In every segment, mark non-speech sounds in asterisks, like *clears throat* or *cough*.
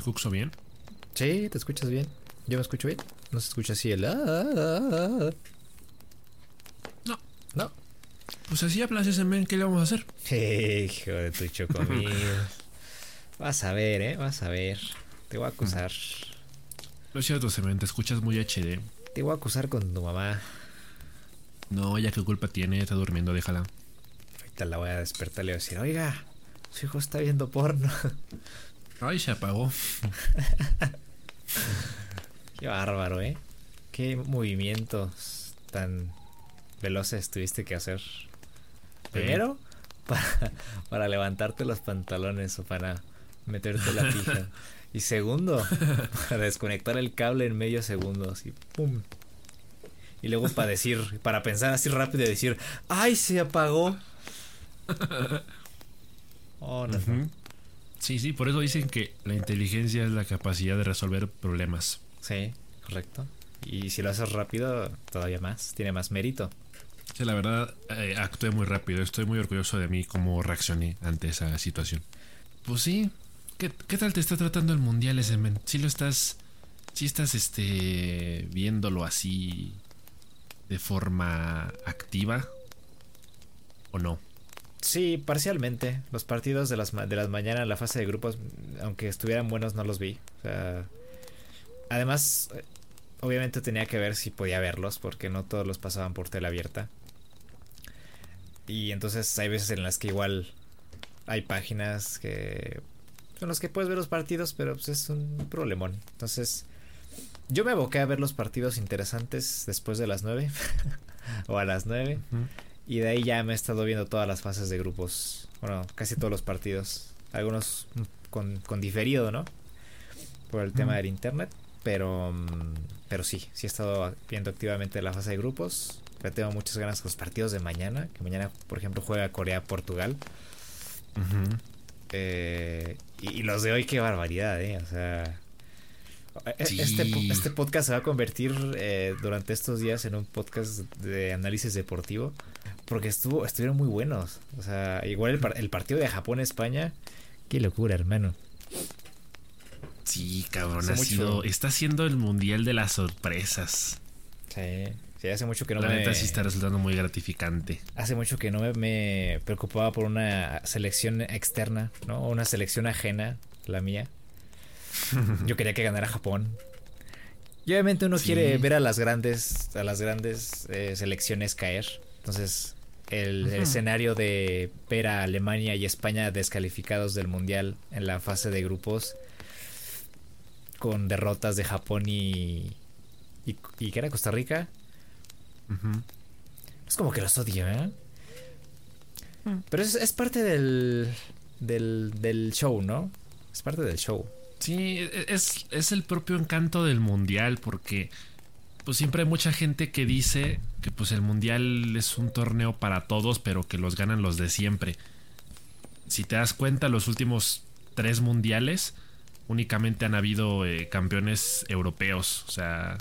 el Cuxo bien? Sí, te escuchas bien. ¿Yo me escucho bien? ¿No se escucha así el... ah, ah, ah? No. No. Pues así hablas ese men, ¿qué le vamos a hacer? *laughs* Hijo de tu chocomil. Vas a ver, ¿eh? Vas a ver. Te voy a acusar. Lo es cierto, Semen, te escuchas muy HD. Te voy a acusar con tu mamá. No, ya qué culpa tiene, está durmiendo, déjala. Ahorita la voy a despertar y le voy a decir, oiga, su hijo está viendo porno. *laughs* Ay, se apagó. *laughs* Qué bárbaro, ¿eh? Qué movimientos tan veloces tuviste que hacer. Primero, *laughs* para, para levantarte los pantalones o para meterte la pija. *laughs* Y segundo, para desconectar el cable en medio segundo, así, pum. Y luego para decir, para pensar así rápido y decir, ¡ay, se apagó! Oh, no, no. Ujú. Sí, sí, por eso dicen que la inteligencia es la capacidad de resolver problemas. Sí, correcto. Y si lo haces rápido, todavía más, tiene más mérito. Sí, la verdad, eh, actué muy rápido. Estoy muy orgulloso de mí cómo reaccioné ante esa situación. Pues sí. ¿Qué, qué tal te está tratando el mundial ese men? ¿Sí lo estás. Sí estás este. viéndolo así. de forma activa? ¿O no? Sí, parcialmente. Los partidos de las, de las mañanas, la fase de grupos, aunque estuvieran buenos, no los vi. O sea, además, eh, obviamente tenía que ver si podía verlos, porque no todos los pasaban por tela abierta. Y entonces hay veces en las que igual hay páginas que son las que puedes ver los partidos, pero pues es un problemón. Entonces, yo me aboqué a ver los partidos interesantes después de las 9 *laughs* o a las 9. Ujú. Y de ahí ya me he estado viendo todas las fases de grupos. Bueno, casi todos los partidos. Algunos con, con diferido, ¿no? Por el tema Mm. del internet. Pero, mm, pero sí, sí he estado viendo activamente la fase de grupos. Ya tengo muchas ganas con los partidos de mañana. Que mañana, por ejemplo, juega Corea-Portugal. Eh, y, y los de hoy, qué barbaridad, ¿eh? O sea. e- Sí. Este, este podcast se va a convertir eh, durante estos días en un podcast de análisis deportivo. Porque estuvo, estuvieron muy buenos. O sea, igual el, par- el partido de Japón-España. Qué locura, hermano. Sí, cabrón, ha sido- está siendo el mundial de las sorpresas. Sí. Sí, hace mucho que no la me. neta sí está resultando muy gratificante. Hace mucho que no me, me preocupaba por una selección externa, ¿no? Una selección ajena, la mía. *laughs* Yo quería que ganara Japón. Y obviamente uno Sí. quiere ver a las grandes, a las grandes eh, selecciones caer. Entonces, el, escenario de ver a Alemania y España descalificados del mundial en la fase de grupos con derrotas de Japón y y, y ¿qué era Costa Rica. Es como que los odio, ¿eh? Mm. Pero es, es parte del, del, del show, ¿no? Es parte del show. Sí, e- es, es el propio encanto del mundial porque pues siempre hay mucha gente que dice que pues el mundial es un torneo para todos pero que los ganan los de siempre. Si te das cuenta los últimos tres mundiales únicamente han habido eh, campeones europeos, o sea,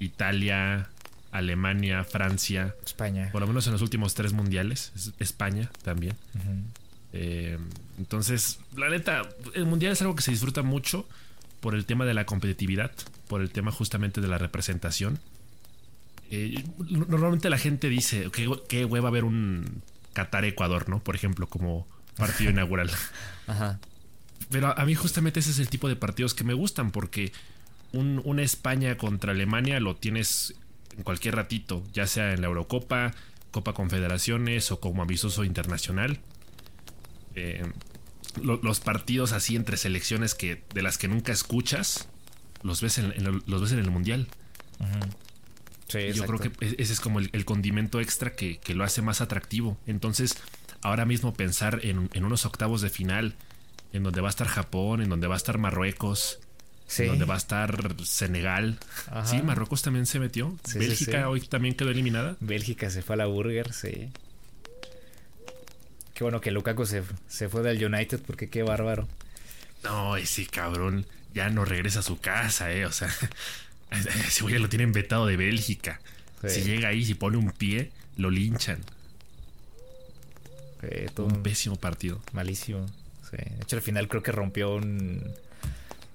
Italia, Alemania, Francia, España. por lo menos en los últimos tres mundiales, es- España también. Eh, entonces, la neta, el mundial es algo que se disfruta mucho por el tema de la competitividad, por el tema justamente de la representación. Eh, normalmente la gente dice que qué hueva ver un Qatar-Ecuador, ¿no? Por ejemplo, como partido *laughs* inaugural. Ajá. Pero a, a mí justamente ese es el tipo de partidos que me gustan porque un, una España contra Alemania lo tienes en cualquier ratito, ya sea en la Eurocopa, Copa Confederaciones o como amistoso internacional. Eh, lo- los partidos así entre selecciones que de las que nunca escuchas los ves en, en- los ves en el mundial. Sí, Yo creo que e- ese es como el, el condimento extra que, que lo hace más atractivo. Entonces, ahora mismo pensar en, en unos octavos de final, en donde va a estar Japón, en donde va a estar Marruecos, Sí. en donde va a estar Senegal. Ajá. Sí, Marruecos también se metió. Sí, Bélgica hoy también quedó eliminada. Bélgica se fue a la Burger, sí. Qué bueno que Lukaku se, se fue del United porque qué bárbaro. No, ese cabrón ya no regresa a su casa, eh. O sea, *laughs* ese güey ya lo tienen vetado de Bélgica. Sí. Si llega ahí, si pone un pie, lo linchan. Todo Un pésimo partido. malísimo. Sí. De hecho, al final creo que rompió un,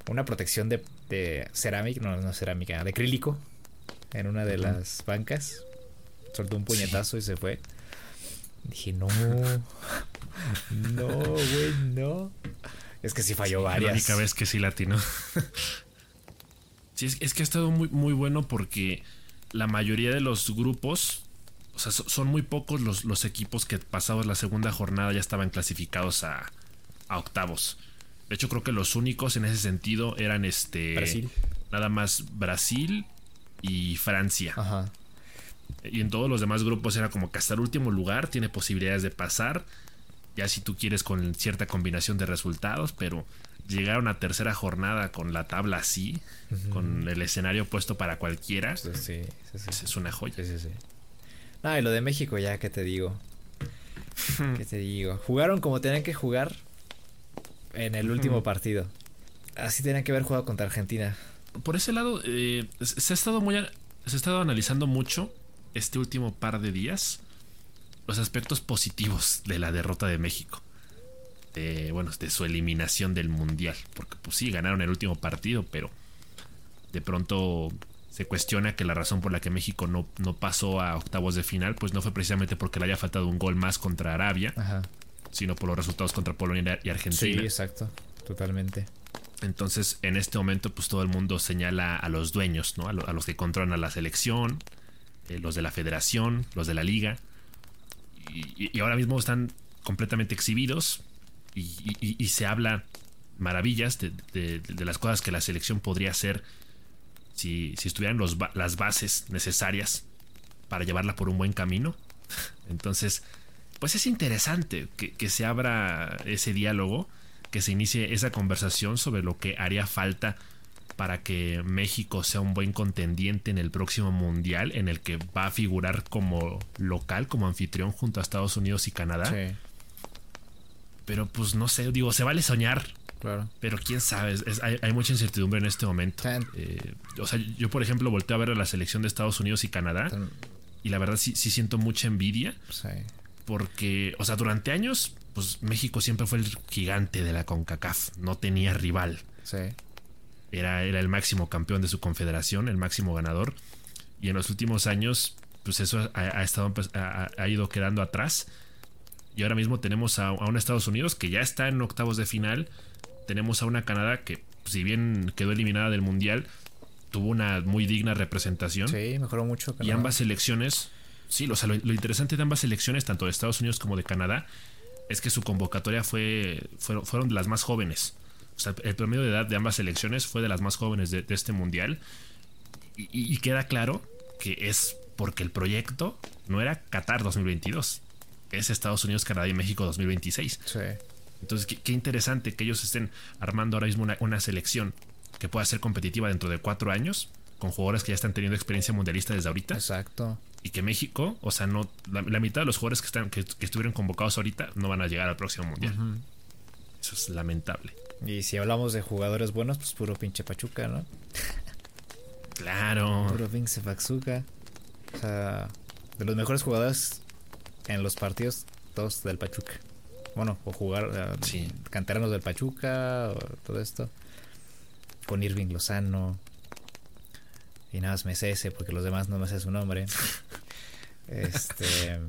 una protección de, de cerámica, no, no cerámica, de acrílico en una de las bancas. Soltó un puñetazo y se fue. Dije, no. *laughs* *laughs* no, güey, no. Es que sí falló varias. La única vez que sí latino. *laughs* sí, es, es, que ha estado muy, muy bueno porque la mayoría de los grupos, o sea, son muy pocos los, los equipos que pasados la segunda jornada ya estaban clasificados a, a octavos. De hecho, creo que los únicos en ese sentido eran este. Brasil. Nada más Brasil y Francia. Ajá. Y en todos los demás grupos era como que hasta el último lugar tiene posibilidades de pasar. Ya si tú quieres con cierta combinación de resultados, pero llegar a una tercera jornada con la tabla así, uh -huh. con el escenario puesto para cualquiera, sí, sí, sí, es una joya. Sí, sí, sí. No, y lo de México ya, ¿qué te digo? ¿Qué te digo? Jugaron como tenían que jugar en el último partido. Así tenían que haber jugado contra Argentina. Por ese lado, eh, se ha estado muy. Se ha estado analizando mucho este último par de días los aspectos positivos de la derrota de México. De, bueno, de su eliminación del Mundial. Porque pues sí, ganaron el último partido, pero de pronto se cuestiona que la razón por la que México no, no pasó a octavos de final, pues no fue precisamente porque le haya faltado un gol más contra Arabia, Ajá. sino por los resultados contra Polonia y Argentina. Sí, exacto, totalmente. Entonces, en este momento, pues todo el mundo señala a los dueños, ¿no? A, lo, a los que controlan a la selección, eh, los de la federación, los de la liga. Y, ahora mismo están completamente exhibidos y, se habla maravillas de, de, de, las cosas que la selección podría hacer si, si estuvieran los, las bases necesarias para llevarla por un buen camino. *laughs* Entonces, pues es interesante que, que se abra ese diálogo que se inicie esa conversación sobre lo que haría falta para que México sea un buen contendiente en el próximo mundial en el que va a figurar como local, como anfitrión junto a Estados Unidos y Canadá. Sí. Pero pues no sé, digo, se vale soñar. Claro. Pero quién sabe, es, hay, hay, mucha incertidumbre en este momento. Eh, o sea, yo por ejemplo volteo a ver a la selección de Estados Unidos y Canadá y la verdad sí, sí siento mucha envidia Sí. porque, o sea, durante años, pues México siempre fue el gigante de la CONCACAF, no tenía rival. Sí. Era, era el máximo campeón de su confederación, el máximo ganador. Y en los últimos años, pues eso ha, ha estado, ha, ha, ido quedando atrás. Y ahora mismo tenemos a, a, un Estados Unidos que ya está en octavos de final. Tenemos a una Canadá que, si bien quedó eliminada del Mundial, tuvo una muy digna representación. Sí, mejoró mucho. Canadá. Y ambas selecciones, sí, o sea, lo, lo, interesante de ambas selecciones, tanto de Estados Unidos como de Canadá, es que su convocatoria fue, fueron, fueron de las más jóvenes. O sea, el promedio de edad de ambas selecciones fue de las más jóvenes de, de este mundial. Y, queda claro que es porque el proyecto no era Qatar 2022, es Estados Unidos, Canadá y México 2026. Sí. Entonces, qué, qué, interesante que ellos estén armando ahora mismo una, una, selección que pueda ser competitiva dentro de cuatro años, con jugadores que ya están teniendo experiencia mundialista desde ahorita. Exacto. Y que México, o sea, no la, la mitad de los jugadores que, están, que, que, estuvieron convocados ahorita no van a llegar al próximo mundial. Uh -huh. Eso es lamentable. Y si hablamos de jugadores buenos, pues puro pinche Pachuca, ¿no? *laughs* Claro. Puro pinche Pachuca. O sea, de los mejores jugadores en los partidos, todos del Pachuca. Bueno, o jugar uh, sí. canteranos del Pachuca, o todo esto. Con Irving Lozano. Y nada más me sé ese, porque los demás no me sé su nombre. *laughs* este.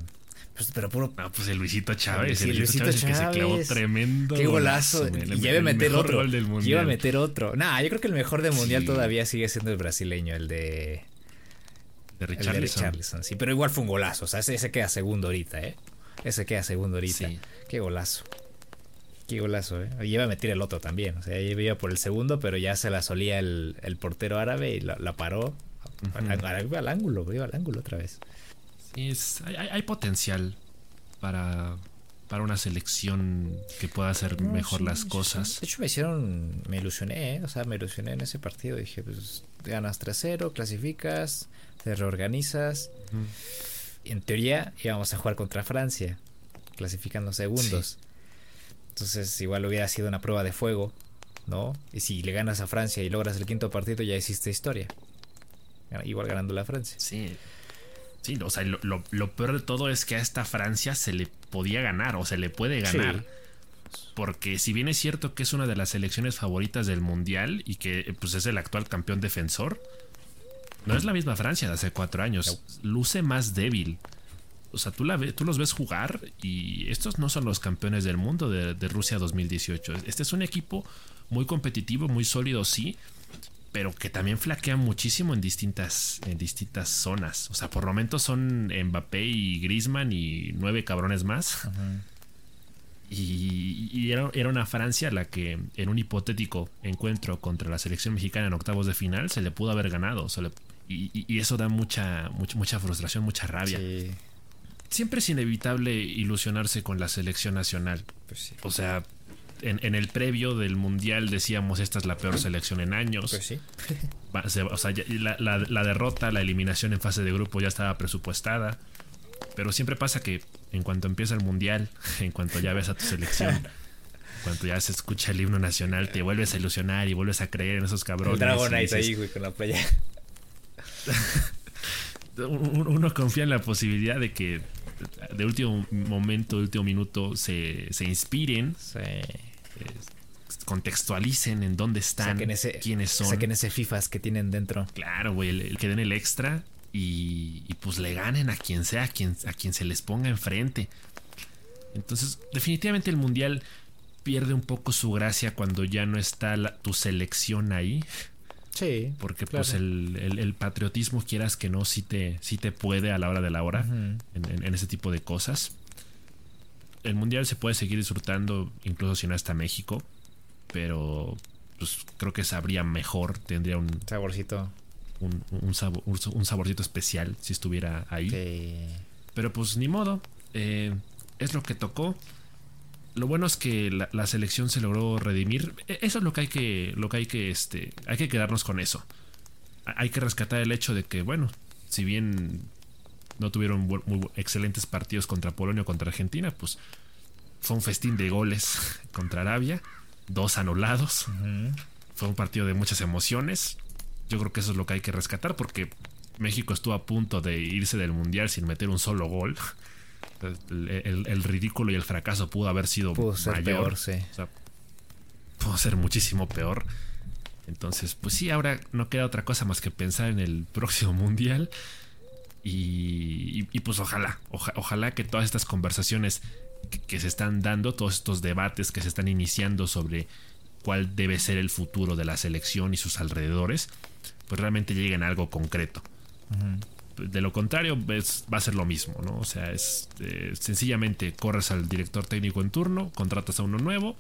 Pues, pero puro. No, pues el Luisito Chávez. El, el Luisito, Luisito Chávez, Chávez, que se clavó tremendo. Qué golazo. y ya iba a meter otro. Gol del mundial. Iba a meter otro. Nah, yo creo que el mejor del mundial sí. todavía sigue siendo el brasileño, el de. De Richarlison. El de Richarlison. Sí, pero igual fue un golazo. O sea, ese, ese queda segundo ahorita, ¿eh? Ese queda segundo ahorita. Sí. Qué golazo. Qué golazo, ¿eh? Y iba a meter el otro también. O sea, iba por el segundo, pero ya se la solía el, el portero árabe y la, la paró. Uh -huh. Iba al ángulo, iba al ángulo otra vez. Es, hay, hay potencial para, para una selección que pueda hacer no, mejor sí, las cosas. Sí. De hecho, me hicieron, me ilusioné, ¿eh? o sea, me ilusioné en ese partido. Dije, pues ganas 3-0, clasificas, te reorganizas. Uh -huh. En teoría íbamos a jugar contra Francia, clasificando segundos. Entonces, igual hubiera sido una prueba de fuego, ¿no? Y si le ganas a Francia y logras el quinto partido, ya hiciste historia. Igual ganando la Francia. Sí. Sí, o sea, lo, lo, lo, peor de todo es que a esta Francia se le podía ganar o se le puede ganar. Porque si bien es cierto que es una de las selecciones favoritas del Mundial y que pues, es el actual campeón defensor, no es la misma Francia de hace cuatro años. Luce más débil. O sea, tú, la tú los ves jugar y estos no son los campeones del mundo de, de Rusia 2018. Este es un equipo muy competitivo, muy sólido, sí, pero que también flaquean muchísimo en distintas, en distintas zonas. O sea, por momentos son Mbappé y Griezmann y nueve cabrones más. Y, era, una Francia la que en un hipotético encuentro contra la selección mexicana en octavos de final se le pudo haber ganado. y, eso da mucha, mucha, mucha frustración, mucha rabia. Siempre es inevitable ilusionarse con la selección nacional. Pues o sea, en, el previo del mundial decíamos esta es la peor selección en años. Pues sí. *laughs* o sea, la, derrota, la eliminación en fase de grupo ya estaba presupuestada. Pero siempre pasa que en cuanto empieza el mundial, *laughs* en cuanto ya ves a tu selección, en cuanto ya se escucha el himno nacional, te vuelves a ilusionar y vuelves a creer en esos cabrones. El ahí, güey, con la playa. *laughs* Uno confía en la posibilidad de que de último momento, de último minuto, se, se inspiren. Sí contextualicen en dónde están, quiénes son. Saquen ese FIFAs que tienen dentro. Claro, güey, el, que den el extra y, pues le ganen a quien sea, a quien, a quien se les ponga enfrente. Entonces, definitivamente el mundial pierde un poco su gracia cuando ya no está tu selección ahí. Sí. Porque pues el, patriotismo, quieras que no, sí te, sí te puede a la hora de la hora en, ese tipo de cosas el mundial se puede seguir disfrutando incluso si no está México, pero pues creo que sabría mejor, tendría un saborcito. Un, sabor, un saborcito especial si estuviera ahí. Pero pues ni modo, eh, es lo que tocó. Lo bueno es que la, selección se logró redimir. E, eso es lo que hay que, lo que hay que, este, hay que quedarnos con eso. Hay que rescatar el hecho de que, bueno, si bien no tuvieron muy excelentes partidos contra Polonia o contra Argentina, pues fue un festín de goles *laughs* contra Arabia, dos anulados. Fue un partido de muchas emociones. Yo creo que eso es lo que hay que rescatar porque México estuvo a punto de irse del Mundial sin meter un solo gol. *laughs* El, ridículo y el fracaso pudo haber sido mayor. pudo ser muchísimo peor. Entonces, pues sí, ahora no queda otra cosa más que pensar en el próximo *laughs* Mundial. Y, pues ojalá, ojalá que todas estas conversaciones que, se están dando, todos estos debates que se están iniciando sobre cuál debe ser el futuro de la selección y sus alrededores, pues realmente lleguen a algo concreto. De lo contrario, va a ser lo mismo, ¿no? O sea, es eh, sencillamente corres al director técnico en turno, contratas a uno nuevo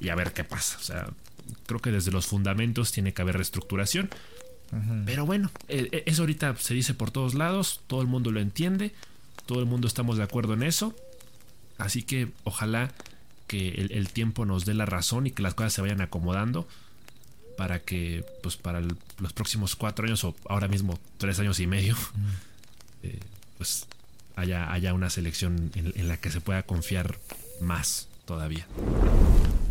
y a ver qué pasa. O sea, creo que desde los fundamentos tiene que haber reestructuración pero bueno, eh, eh, eso ahorita se dice por todos lados, todo el mundo lo entiende, todo el mundo estamos de acuerdo en eso. Así que ojalá que el, tiempo nos dé la razón y que las cosas se vayan acomodando para que pues para los próximos cuatro años o ahora mismo tres años y medio eh, pues haya, haya una selección en la que se pueda confiar más todavía.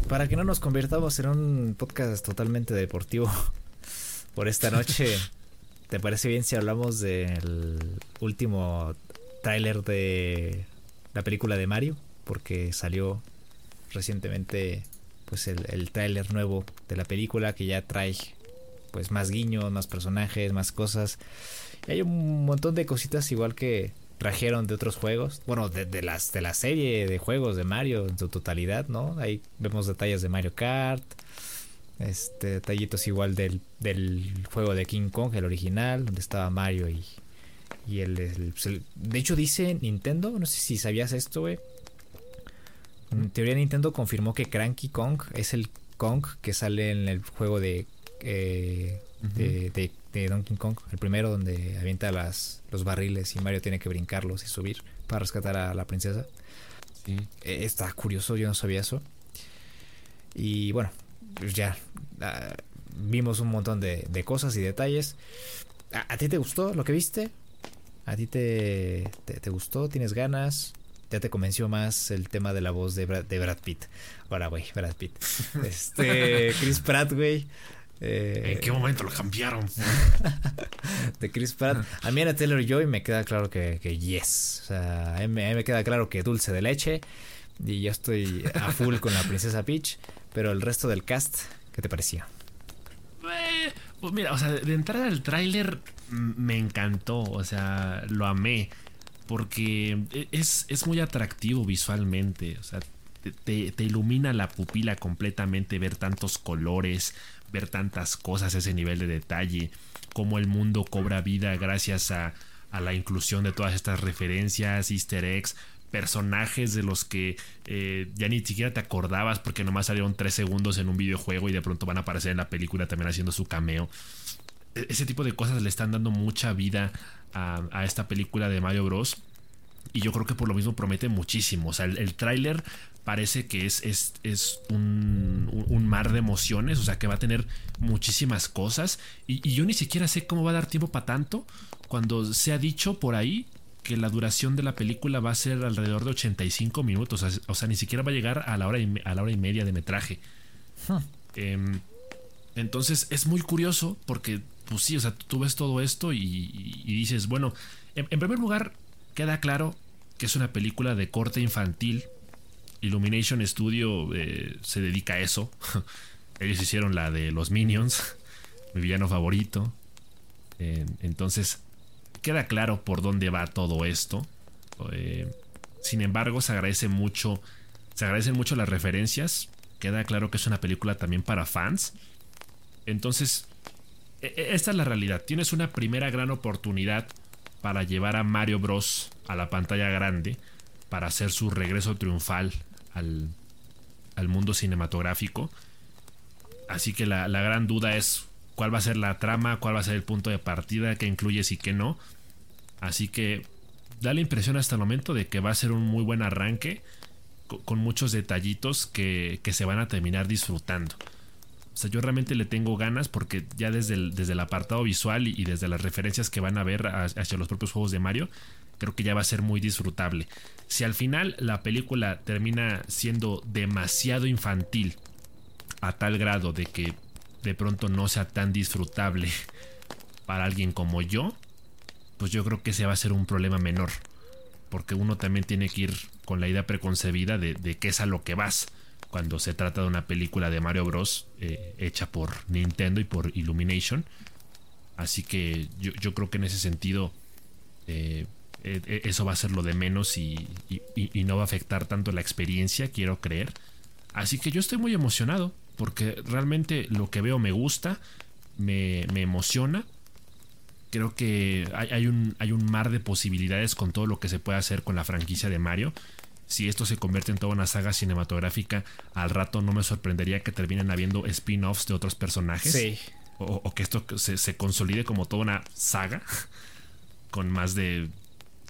Para que no nos convirtamos en un podcast totalmente deportivo, *laughs* por esta noche. *laughs* ¿Te parece bien si hablamos del último tráiler de la película de Mario? Porque salió recientemente pues el, el tráiler nuevo de la película que ya trae pues más guiños, más personajes, más cosas. Y hay un montón de cositas igual que trajeron de otros juegos. Bueno, de, de, las, de la serie de juegos de Mario en su totalidad, ¿no? Ahí vemos detalles de Mario Kart, este, detallitos igual del, juego de King Kong, el original, donde estaba Mario y, y el, pues, De hecho, dice Nintendo, no sé si sabías esto, güey. En teoría, Nintendo confirmó que Cranky Kong es el Kong que sale en el juego de, eh, de, Donkey Kong, el primero donde avienta las, los barriles y Mario tiene que brincarlos y subir para rescatar a la princesa. Eh, está curioso, yo no sabía eso. Y bueno, pues ya ah, vimos un montón de, cosas y detalles. ¿A, ti te gustó lo que viste? ¿A ti te, te, gustó? ¿Tienes ganas? ¿Ya te convenció más el tema de la voz de Brad, de Brad Pitt? Ahora, güey, Brad Pitt. *laughs* Este, Chris Pratt, güey. Eh, ¿En qué momento lo cambiaron? *laughs* de Chris Pratt. A mí era Taylor Joy me queda claro que, que yes. O sea, a mí, a mí me queda claro que dulce de leche. Y yo estoy a full con la princesa Peach. Pero el resto del cast, ¿qué te parecía? Eh, pues mira, o sea, de entrada al tráiler me encantó. O sea, lo amé. Porque es, es muy atractivo visualmente. O sea, te, te, ilumina la pupila completamente ver tantos colores, ver tantas cosas, ese nivel de detalle, cómo el mundo cobra vida gracias a, a la inclusión de todas estas referencias, easter eggs, personajes de los que eh, ya ni siquiera te acordabas porque nomás salieron tres segundos en un videojuego y de pronto van a aparecer en la película también haciendo su cameo. E, ese tipo de cosas le están dando mucha vida a, a esta película de Mario Bros. Y yo creo que por lo mismo promete muchísimo. O sea, el, el tráiler parece que es, es, es un, un, mar de emociones, o sea que va a tener muchísimas cosas y, y, yo ni siquiera sé cómo va a dar tiempo para tanto cuando se ha dicho por ahí que la duración de la película va a ser alrededor de 85 minutos, o sea, o sea ni siquiera va a llegar a la hora y, a la hora y media de metraje. Huh. Eh, entonces es muy curioso porque, pues sí, o sea, tú ves todo esto y, y dices, bueno, en, primer lugar, queda claro que es una película de corte infantil Illumination Studio eh, se dedica a eso. *laughs* Ellos hicieron la de los Minions, *laughs* mi villano favorito. Entonces, queda claro por dónde va todo esto. Eh, sin embargo, se agradece mucho. Se agradecen mucho las referencias. Queda claro que es una película también para fans. Entonces, esta es la realidad. Tienes una primera gran oportunidad para llevar a Mario Bros. a la pantalla grande para hacer su regreso triunfal al, al mundo cinematográfico. Así que la, la, gran duda es cuál va a ser la trama, cuál va a ser el punto de partida, qué incluyes y qué no. Así que da la impresión hasta el momento de que va a ser un muy buen arranque con, con muchos detallitos que, que, se van a terminar disfrutando. O sea, yo realmente le tengo ganas porque ya desde el, desde el apartado visual y, desde las referencias que van a ver hacia los propios juegos de Mario, creo que ya va a ser muy disfrutable. Si al final la película termina siendo demasiado infantil a tal grado de que de pronto no sea tan disfrutable para alguien como yo, pues yo creo que ese va a ser un problema menor. Porque uno también tiene que ir con la idea preconcebida de, de qué es a lo que vas cuando se trata de una película de Mario Bros. Eh, hecha por Nintendo y por Illumination. Así que yo, creo que en ese sentido eh, eh, eso va a ser lo de menos y, y, no va a afectar tanto la experiencia, quiero creer. Así que yo estoy muy emocionado porque realmente lo que veo me gusta, me, emociona. Creo que hay, un, hay un mar de posibilidades con todo lo que se puede hacer con la franquicia de Mario. Si esto se convierte en toda una saga cinematográfica, al rato no me sorprendería que terminen habiendo spin-offs de otros personajes. Sí. O, o, que esto se, se consolide como toda una saga *laughs* con más de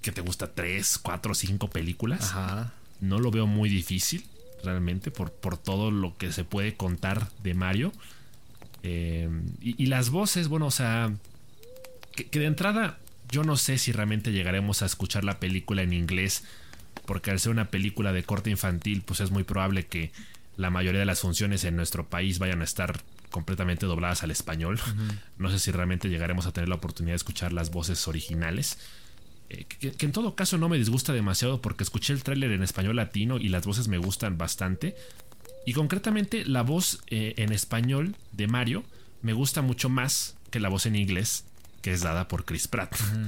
que te gusta tres, cuatro, cinco películas. Ajá. No lo veo muy difícil, realmente, por, por todo lo que se puede contar de Mario. Eh, y, y, las voces, bueno, o sea, que, que, de entrada yo no sé si realmente llegaremos a escuchar la película en inglés, porque al ser una película de corte infantil, pues es muy probable que la mayoría de las funciones en nuestro país vayan a estar completamente dobladas al español. Uh -huh. No sé si realmente llegaremos a tener la oportunidad de escuchar las voces originales. Eh, que, que, en todo caso no me disgusta demasiado porque escuché el tráiler en español latino y las voces me gustan bastante. Y concretamente la voz eh, en español de Mario me gusta mucho más que la voz en inglés que es dada por Chris Pratt. Uh -huh.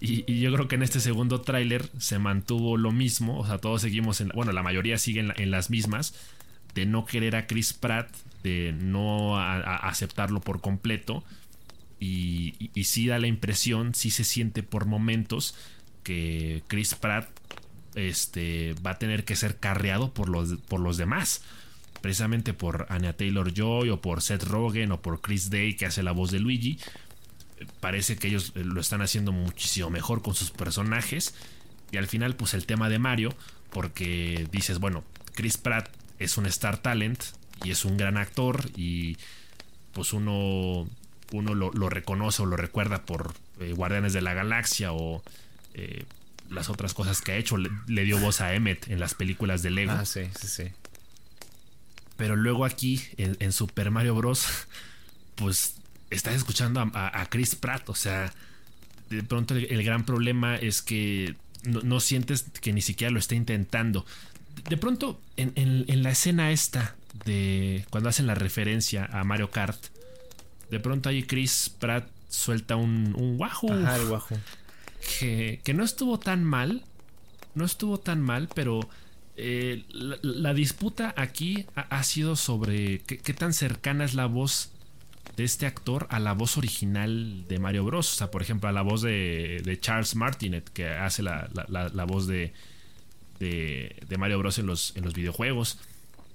Y, yo creo que en este segundo tráiler se mantuvo lo mismo, o sea, todos seguimos en, bueno, la mayoría sigue en, las mismas, de no querer a Chris Pratt, de no aceptarlo por completo y, sí da la impresión, sí se siente por momentos que Chris Pratt este, va a tener que ser carreado por los, por los demás. Precisamente por Anya Taylor Joy o por Seth Rogen o por Chris Day que hace la voz de Luigi. Parece que ellos lo están haciendo muchísimo mejor con sus personajes. Y al final, pues el tema de Mario, porque dices, bueno, Chris Pratt es un star talent y es un gran actor y pues uno uno lo, lo, reconoce o lo recuerda por eh, Guardianes de la Galaxia o eh, las otras cosas que ha hecho. Le, le, dio voz a Emmet en las películas de Lego. Ah, sí, sí, sí. Pero luego aquí, en, en Super Mario Bros., *laughs* pues estás escuchando a, Chris Pratt. O sea, de pronto el, gran problema es que no, sientes que ni siquiera lo está intentando. De pronto, en, la escena esta de cuando hacen la referencia a Mario Kart, de pronto ahí Chris Pratt suelta un, un wahoo. Que, que no estuvo tan mal. No estuvo tan mal, pero eh, la, disputa aquí ha, sido sobre qué, tan cercana es la voz de este actor a la voz original de Mario Bros. O sea, por ejemplo, a la voz de, Charles Martinet, que hace la, voz de, de, Mario Bros. en los, en los videojuegos.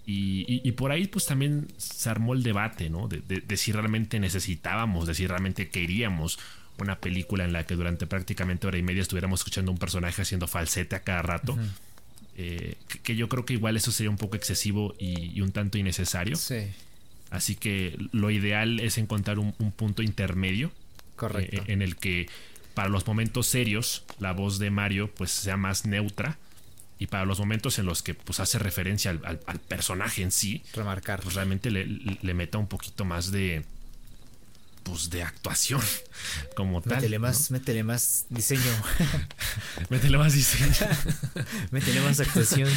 Y, por ahí pues también se armó el debate, ¿no? De, si realmente necesitábamos, de si realmente queríamos una película en la que durante prácticamente hora y media estuviéramos escuchando un personaje haciendo falsete a cada rato. Eh, que, yo creo que igual eso sería un poco excesivo y, un tanto innecesario. Sí. Así que lo ideal es encontrar un, punto intermedio. Correcto. Eh, en el que para los momentos serios la voz de Mario pues sea más neutra y para los momentos en los que pues hace referencia al, personaje en sí remarcar pues realmente le, meta un poquito más de pues de actuación *laughs* como tal. Métele más, métele más diseño. *laughs* métele más diseño. *laughs* métele más actuación.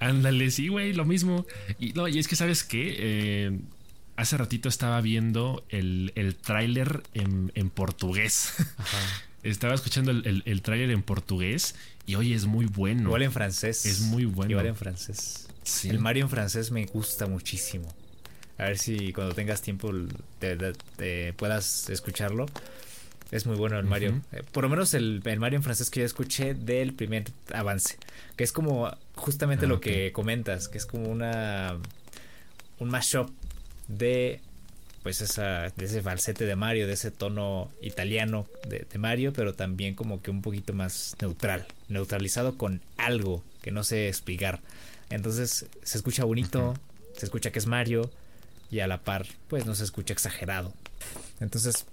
Ándale, sí, güey, lo mismo. Y no, y es que sabes qué, eh, hace ratito estaba viendo el, el tráiler en, portugués. *laughs* Estaba escuchando el, el, tráiler en portugués y hoy es muy bueno. Igual en francés. Es muy bueno. Igual en francés. El Mario en francés me gusta muchísimo. A ver si cuando tengas tiempo te, puedas escucharlo. Es muy bueno el Mario. Eh, por lo menos el, Mario en francés que yo escuché del primer avance. Que es como justamente lo ah, que comentas. Que es como una. Un mashup de. Pues esa, de ese falsete de Mario, de ese tono italiano de, Mario, pero también como que un poquito más neutral, neutralizado con algo que no sé explicar. Entonces se escucha bonito, se escucha que es Mario, y a la par, pues no se escucha exagerado. Entonces,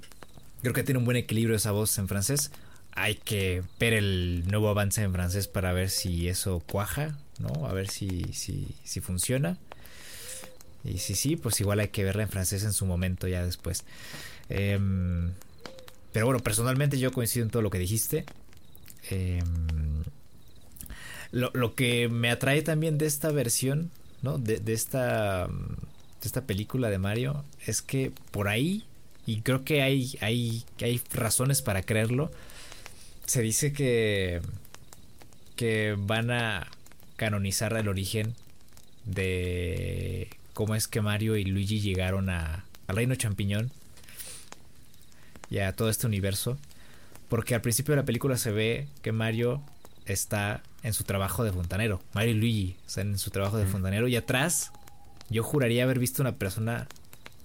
creo que tiene un buen equilibrio esa voz en francés. Hay que ver el nuevo avance en francés para ver si eso cuaja, ¿no? A ver si, si, si funciona. Y si sí, pues igual hay que verla en francés en su momento ya después. Em, pero bueno, personalmente yo coincido en todo lo que dijiste. Em, lo, lo, que me atrae también de esta versión, ¿no? De, de esta esta película de Mario es que por ahí, y creo que hay, hay, hay razones para creerlo, se dice que, que van a canonizar el origen de cómo es que Mario y Luigi llegaron a, al reino champiñón y a todo este universo. Porque al principio de la película se ve que Mario está en su trabajo de fontanero. Mario y Luigi están en su trabajo de fontanero y atrás yo juraría haber visto una persona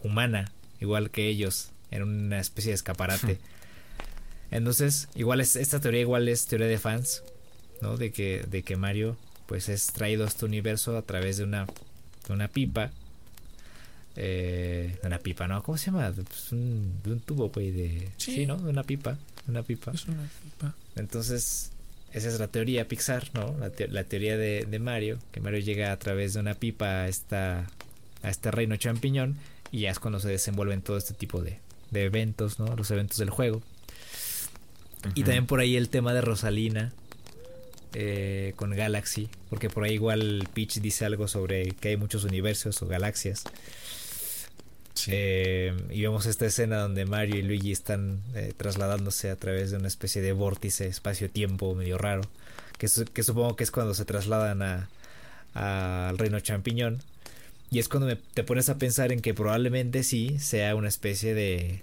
humana, igual que ellos, en una especie de escaparate. *laughs* Entonces, igual es, esta teoría igual es teoría de fans, ¿no? De que, de que Mario, pues es traído a este universo a través de una, de una pipa. Eh, una pipa, ¿no? ¿Cómo se llama? Pues un, de un tubo, güey, de... Sí. ¿no? De una pipa. Una pipa. Es una pipa. Entonces, esa es la teoría Pixar, ¿no? La, teoría de, Mario, que Mario llega a través de una pipa a, esta, a este reino champiñón y ya es cuando se desenvuelven todo este tipo de, eventos, ¿no? Los eventos del juego. Y también por ahí el tema de Rosalina eh, con Galaxy, porque por ahí igual Peach dice algo sobre que hay muchos universos o galaxias. Eh, y vemos esta escena donde Mario y Luigi están eh, trasladándose a través de una especie de vórtice espacio-tiempo medio raro, que, que, supongo que es cuando se trasladan a al reino champiñón. Y es cuando te pones a pensar en que probablemente sí sea una especie de,